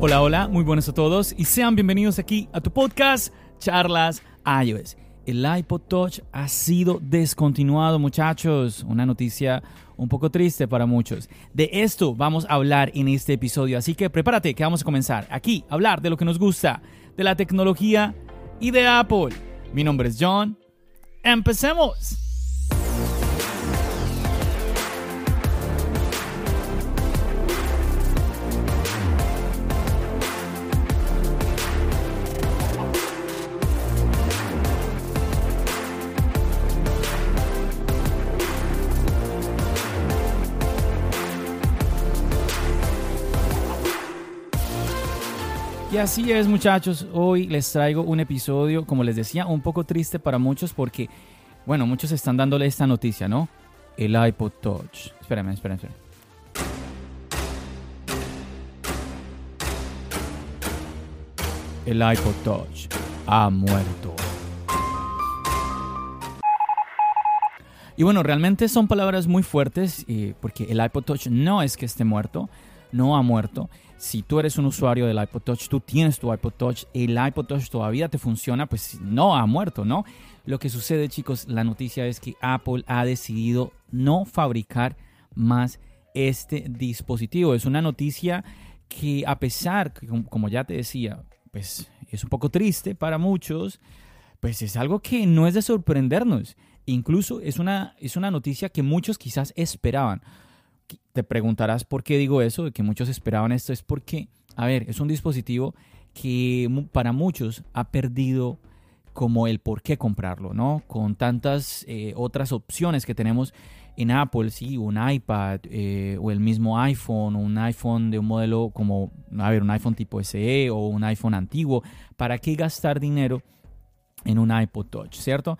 Hola, hola, muy buenos a todos y sean bienvenidos aquí a tu podcast Charlas iOS. El iPod Touch ha sido descontinuado, muchachos. Una noticia un poco triste para muchos. De esto vamos a hablar en este episodio, así que prepárate que vamos a comenzar aquí a hablar de lo que nos gusta, de la tecnología y de Apple. Mi nombre es John. ¡Empecemos! Y así es muchachos, hoy les traigo un episodio, como les decía, un poco triste para muchos porque, bueno, muchos están dándole esta noticia, ¿no? El iPod Touch. Espérame, espérame, espérame. El iPod Touch ha muerto. Y bueno, realmente son palabras muy fuertes eh, porque el iPod Touch no es que esté muerto, no ha muerto si tú eres un usuario del iPod Touch, tú tienes tu iPod Touch, el iPod Touch todavía te funciona, pues no ha muerto, ¿no? Lo que sucede, chicos, la noticia es que Apple ha decidido no fabricar más este dispositivo. Es una noticia que a pesar, como ya te decía, pues es un poco triste para muchos, pues es algo que no es de sorprendernos. Incluso es una, es una noticia que muchos quizás esperaban te preguntarás por qué digo eso, de que muchos esperaban esto, es porque, a ver, es un dispositivo que para muchos ha perdido como el por qué comprarlo, ¿no? Con tantas eh, otras opciones que tenemos en Apple, sí, un iPad eh, o el mismo iPhone o un iPhone de un modelo como, a ver, un iPhone tipo SE o un iPhone antiguo, ¿para qué gastar dinero en un iPod Touch, ¿cierto?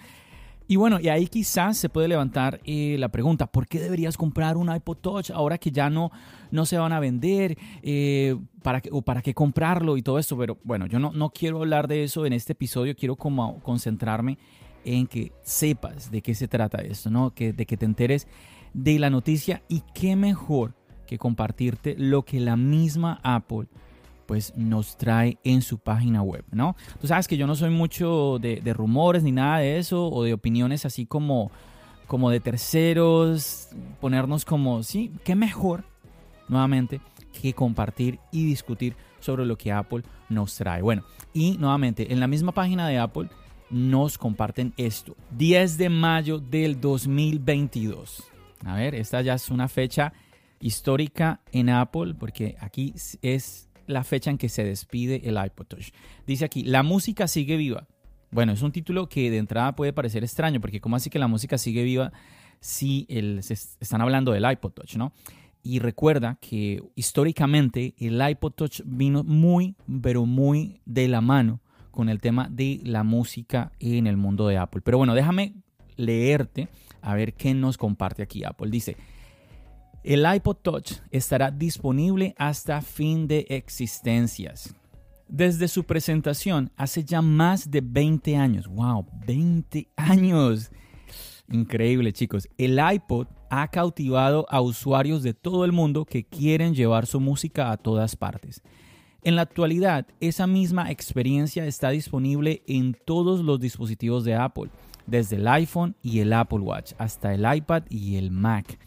Y bueno, y ahí quizás se puede levantar eh, la pregunta, ¿por qué deberías comprar un iPod Touch ahora que ya no, no se van a vender? Eh, para ¿O para qué comprarlo y todo esto? Pero bueno, yo no, no quiero hablar de eso en este episodio, quiero como concentrarme en que sepas de qué se trata esto, ¿no? Que, de que te enteres de la noticia y qué mejor que compartirte lo que la misma Apple pues nos trae en su página web, ¿no? Tú sabes que yo no soy mucho de, rumores ni nada de eso o de opiniones así como, como de terceros, ponernos como, sí, qué mejor, nuevamente, que compartir y discutir sobre lo que Apple nos trae. Bueno, y nuevamente, en la misma página de Apple nos comparten esto, 10 de mayo del 2022. A ver, esta ya es una fecha histórica en Apple porque aquí es la fecha en que se despide el iPod Touch. Dice aquí, la música sigue viva. Bueno, es un título que de entrada puede parecer extraño, porque ¿cómo así que la música sigue viva si el, están hablando del iPod Touch, no? Y recuerda que históricamente el iPod Touch vino muy, pero muy de la mano con el tema de la música en el mundo de Apple. Pero bueno, déjame leerte a ver qué nos comparte aquí Apple. Dice, el iPod Touch estará disponible hasta fin de existencias. Desde su presentación hace ya más de 20 años. ¡Wow! 20 años. Increíble chicos. El iPod ha cautivado a usuarios de todo el mundo que quieren llevar su música a todas partes. En la actualidad, esa misma experiencia está disponible en todos los dispositivos de Apple, desde el iPhone y el Apple Watch hasta el iPad y el Mac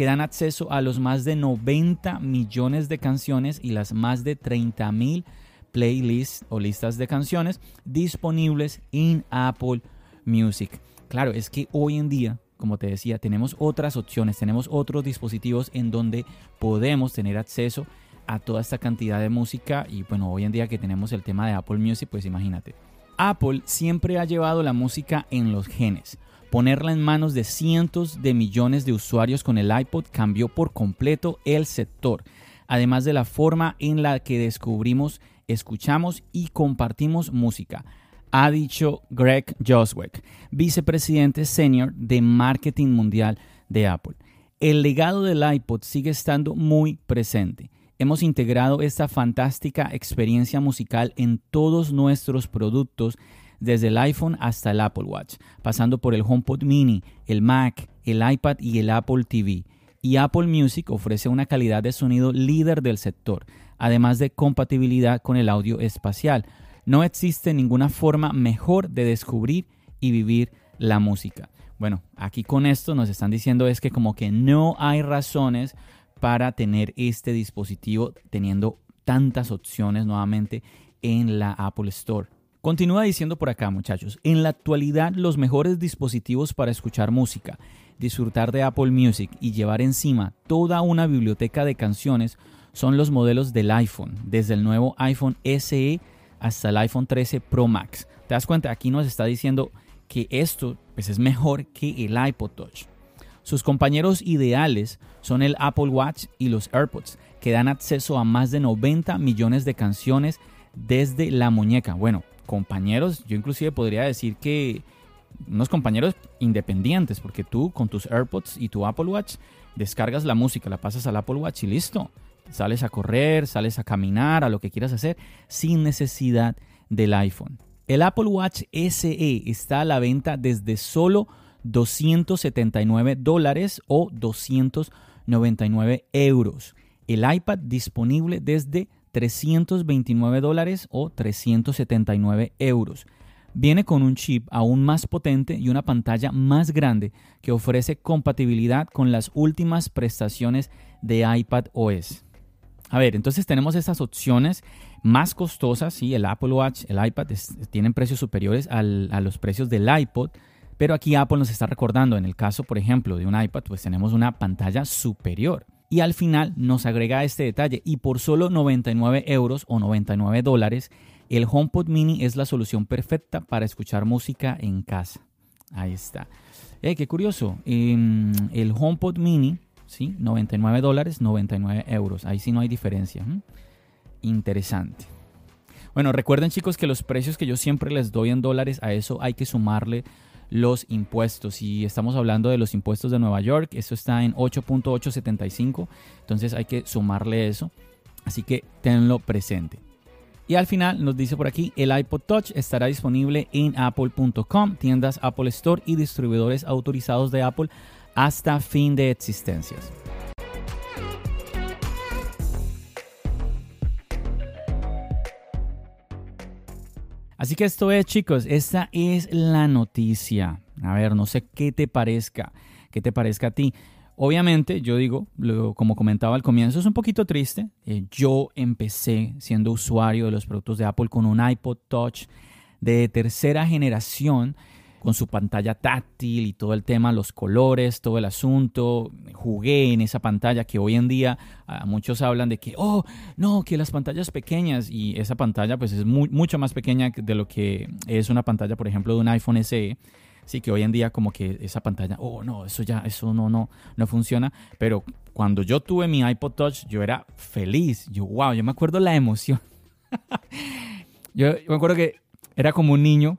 que dan acceso a los más de 90 millones de canciones y las más de 30 mil playlists o listas de canciones disponibles en Apple Music. Claro, es que hoy en día, como te decía, tenemos otras opciones, tenemos otros dispositivos en donde podemos tener acceso a toda esta cantidad de música y bueno, hoy en día que tenemos el tema de Apple Music, pues imagínate. Apple siempre ha llevado la música en los genes. Ponerla en manos de cientos de millones de usuarios con el iPod cambió por completo el sector, además de la forma en la que descubrimos, escuchamos y compartimos música, ha dicho Greg Joswick, vicepresidente senior de marketing mundial de Apple. El legado del iPod sigue estando muy presente. Hemos integrado esta fantástica experiencia musical en todos nuestros productos desde el iPhone hasta el Apple Watch, pasando por el HomePod mini, el Mac, el iPad y el Apple TV. y Apple Music ofrece una calidad de sonido líder del sector, además de compatibilidad con el audio espacial. No existe ninguna forma mejor de descubrir y vivir la música. Bueno, aquí con esto nos están diciendo es que como que no hay razones para tener este dispositivo teniendo tantas opciones nuevamente en la Apple Store. Continúa diciendo por acá, muchachos, en la actualidad los mejores dispositivos para escuchar música, disfrutar de Apple Music y llevar encima toda una biblioteca de canciones son los modelos del iPhone, desde el nuevo iPhone SE hasta el iPhone 13 Pro Max. ¿Te das cuenta? Aquí nos está diciendo que esto pues, es mejor que el iPod Touch. Sus compañeros ideales son el Apple Watch y los AirPods, que dan acceso a más de 90 millones de canciones desde la muñeca. Bueno, compañeros, yo inclusive podría decir que unos compañeros independientes, porque tú con tus AirPods y tu Apple Watch descargas la música, la pasas al Apple Watch y listo. Sales a correr, sales a caminar, a lo que quieras hacer, sin necesidad del iPhone. El Apple Watch SE está a la venta desde solo 279 dólares o 299 euros. El iPad disponible desde 329 dólares o 379 euros. Viene con un chip aún más potente y una pantalla más grande que ofrece compatibilidad con las últimas prestaciones de iPad OS. A ver, entonces tenemos estas opciones más costosas, sí, el Apple Watch, el iPad tienen precios superiores a los precios del iPod, pero aquí Apple nos está recordando, en el caso, por ejemplo, de un iPad, pues tenemos una pantalla superior. Y al final nos agrega este detalle y por solo 99 euros o 99 dólares, el HomePod Mini es la solución perfecta para escuchar música en casa. Ahí está. Eh, qué curioso. el HomePod Mini, ¿sí? 99 dólares, 99 euros. Ahí sí no hay diferencia. Interesante. Bueno, recuerden chicos que los precios que yo siempre les doy en dólares, a eso hay que sumarle los impuestos. Y estamos hablando de los impuestos de Nueva York, eso está en 8.875, entonces hay que sumarle eso. Así que tenlo presente. Y al final nos dice por aquí, el iPod Touch estará disponible en apple.com, tiendas Apple Store y distribuidores autorizados de Apple hasta fin de existencias. Así que esto es, chicos, esta es la noticia. A ver, no sé qué te parezca, qué te parezca a ti. Obviamente, yo digo, como comentaba al comienzo, es un poquito triste. Eh, yo empecé siendo usuario de los productos de Apple con un iPod Touch de tercera generación con su pantalla táctil y todo el tema, los colores, todo el asunto. Jugué en esa pantalla que hoy en día muchos hablan de que, oh, no, que las pantallas pequeñas y esa pantalla pues es mucho más pequeña de lo que es una pantalla, por ejemplo, de un iPhone SE. Sí, que hoy en día como que esa pantalla, oh, no, eso ya, eso no, no, no funciona. Pero cuando yo tuve mi iPod Touch, yo era feliz. Yo, wow, yo me acuerdo la emoción. yo, yo me acuerdo que era como un niño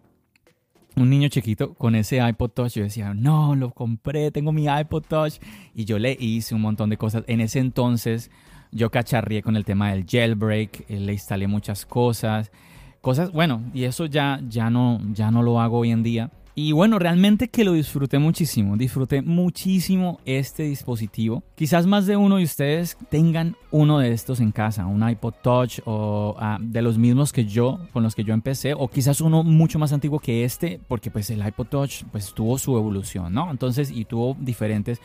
un niño chiquito con ese iPod Touch. Yo decía, no, lo compré, tengo mi iPod Touch. Y yo le hice un montón de cosas. En ese entonces yo cacharrié con el tema del jailbreak, eh, le instalé muchas cosas. Cosas, bueno, y eso ya, ya, no, ya no lo hago hoy en día. Y bueno, realmente que lo disfruté muchísimo, disfruté muchísimo este dispositivo. Quizás más de uno de ustedes tengan uno de estos en casa, un iPod Touch o ah, de los mismos que yo, con los que yo empecé, o quizás uno mucho más antiguo que este, porque pues el iPod Touch pues tuvo su evolución, ¿no? Entonces, y tuvo diferentes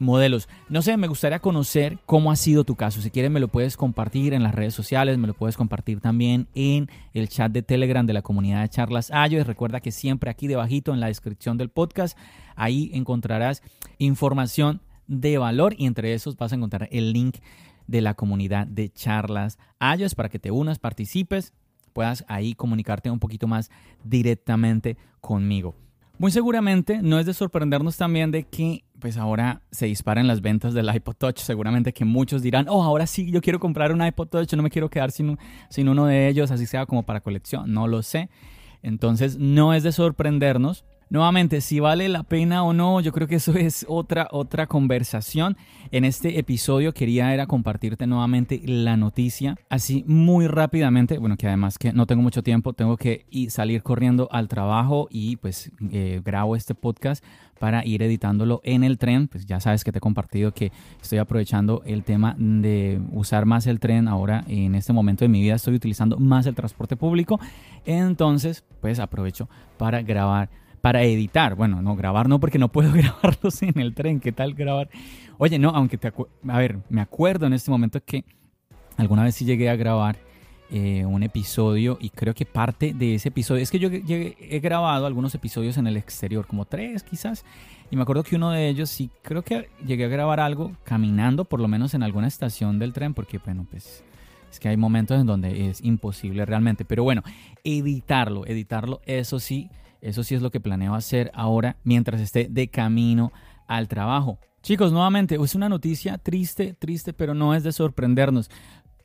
modelos. No sé, me gustaría conocer cómo ha sido tu caso. Si quieres me lo puedes compartir en las redes sociales, me lo puedes compartir también en el chat de Telegram de la comunidad de Charlas Ayo. Recuerda que siempre aquí debajito en la descripción del podcast, ahí encontrarás información de valor y entre esos vas a encontrar el link de la comunidad de Charlas Ayos para que te unas, participes, puedas ahí comunicarte un poquito más directamente conmigo. Muy seguramente no es de sorprendernos también de que pues ahora se disparan las ventas del iPod Touch. Seguramente que muchos dirán, oh, ahora sí, yo quiero comprar un iPod Touch, no me quiero quedar sin, sin uno de ellos, así sea como para colección. No lo sé. Entonces no es de sorprendernos. Nuevamente, si vale la pena o no, yo creo que eso es otra, otra conversación. En este episodio quería era compartirte nuevamente la noticia, así muy rápidamente, bueno, que además que no tengo mucho tiempo, tengo que salir corriendo al trabajo y pues eh, grabo este podcast para ir editándolo en el tren. Pues ya sabes que te he compartido que estoy aprovechando el tema de usar más el tren. Ahora en este momento de mi vida estoy utilizando más el transporte público. Entonces, pues aprovecho para grabar para editar. Bueno, no, grabar no, porque no puedo grabarlos en el tren. ¿Qué tal grabar? Oye, no, aunque te a ver, me acuerdo en este momento que alguna vez sí llegué a grabar eh, un episodio y creo que parte de ese episodio, es que yo he grabado algunos episodios en el exterior, como tres quizás, y me acuerdo que uno de ellos sí creo que llegué a grabar algo caminando, por lo menos en alguna estación del tren, porque bueno, pues es que hay momentos en donde es imposible realmente, pero bueno, editarlo, editarlo, eso sí eso sí es lo que planeo hacer ahora mientras esté de camino al trabajo. Chicos, nuevamente, es una noticia triste, triste, pero no es de sorprendernos.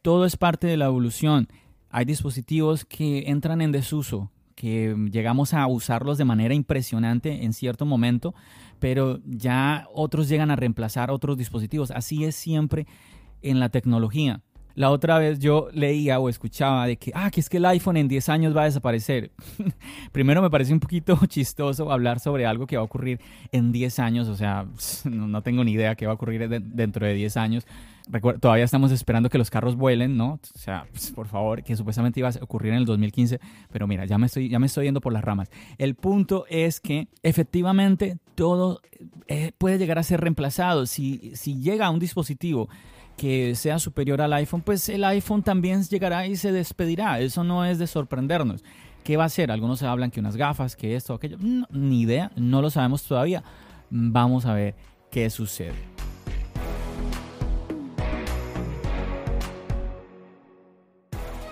Todo es parte de la evolución. Hay dispositivos que entran en desuso, que llegamos a usarlos de manera impresionante en cierto momento, pero ya otros llegan a reemplazar otros dispositivos. Así es siempre en la tecnología. La otra vez yo leía o escuchaba de que, ah, que es que el iPhone en 10 años va a desaparecer. Primero me parece un poquito chistoso hablar sobre algo que va a ocurrir en 10 años, o sea, no, tengo ni idea qué va a ocurrir dentro de 10 años. todavía estamos esperando que los carros vuelen, ¿no? O sea, pues, por favor, que supuestamente iba a ocurrir en el 2015, pero mira, ya me estoy, ya me estoy yendo por las ramas. El punto es que efectivamente todo eh, puede llegar a ser reemplazado. Si, si llega a un dispositivo que sea superior al iPhone, pues el iPhone también llegará y se despedirá. Eso no es de sorprendernos. ¿Qué va a hacer? Algunos hablan que unas gafas, que esto, aquello. ni idea, no lo sabemos todavía. Vamos a ver qué sucede.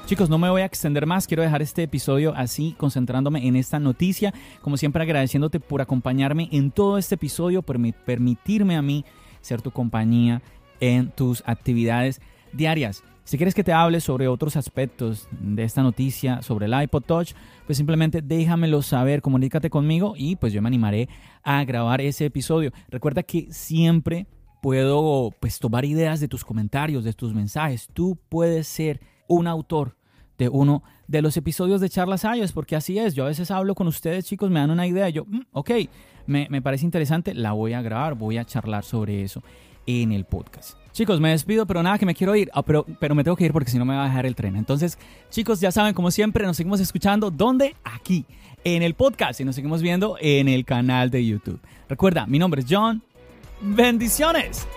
Chicos, no me voy a extender más, quiero dejar este episodio así, concentrándome en esta noticia. Como siempre, agradeciéndote por acompañarme en todo este episodio, por permitirme a mí ser tu compañía en tus actividades diarias. Si quieres que te hable sobre otros aspectos de esta noticia, sobre el iPod Touch, pues simplemente déjamelo saber, comunícate conmigo y pues yo me animaré a grabar ese episodio. Recuerda que siempre puedo pues tomar ideas de tus comentarios, de tus mensajes. Tú puedes ser un autor de uno de los episodios de Charlas iOS, porque así es. Yo a veces hablo con ustedes, chicos, me dan una idea, yo, mm, ok, me, me parece interesante, la voy a grabar, voy a charlar sobre eso en el podcast. Chicos, me despido, pero nada, que me quiero ir. Ah, pero, pero me tengo que ir porque si no me va a dejar el tren. Entonces, chicos, ya saben, como siempre, nos seguimos escuchando. ¿Dónde? Aquí, en el podcast. Y nos seguimos viendo en el canal de YouTube. Recuerda, mi nombre es John. Bendiciones.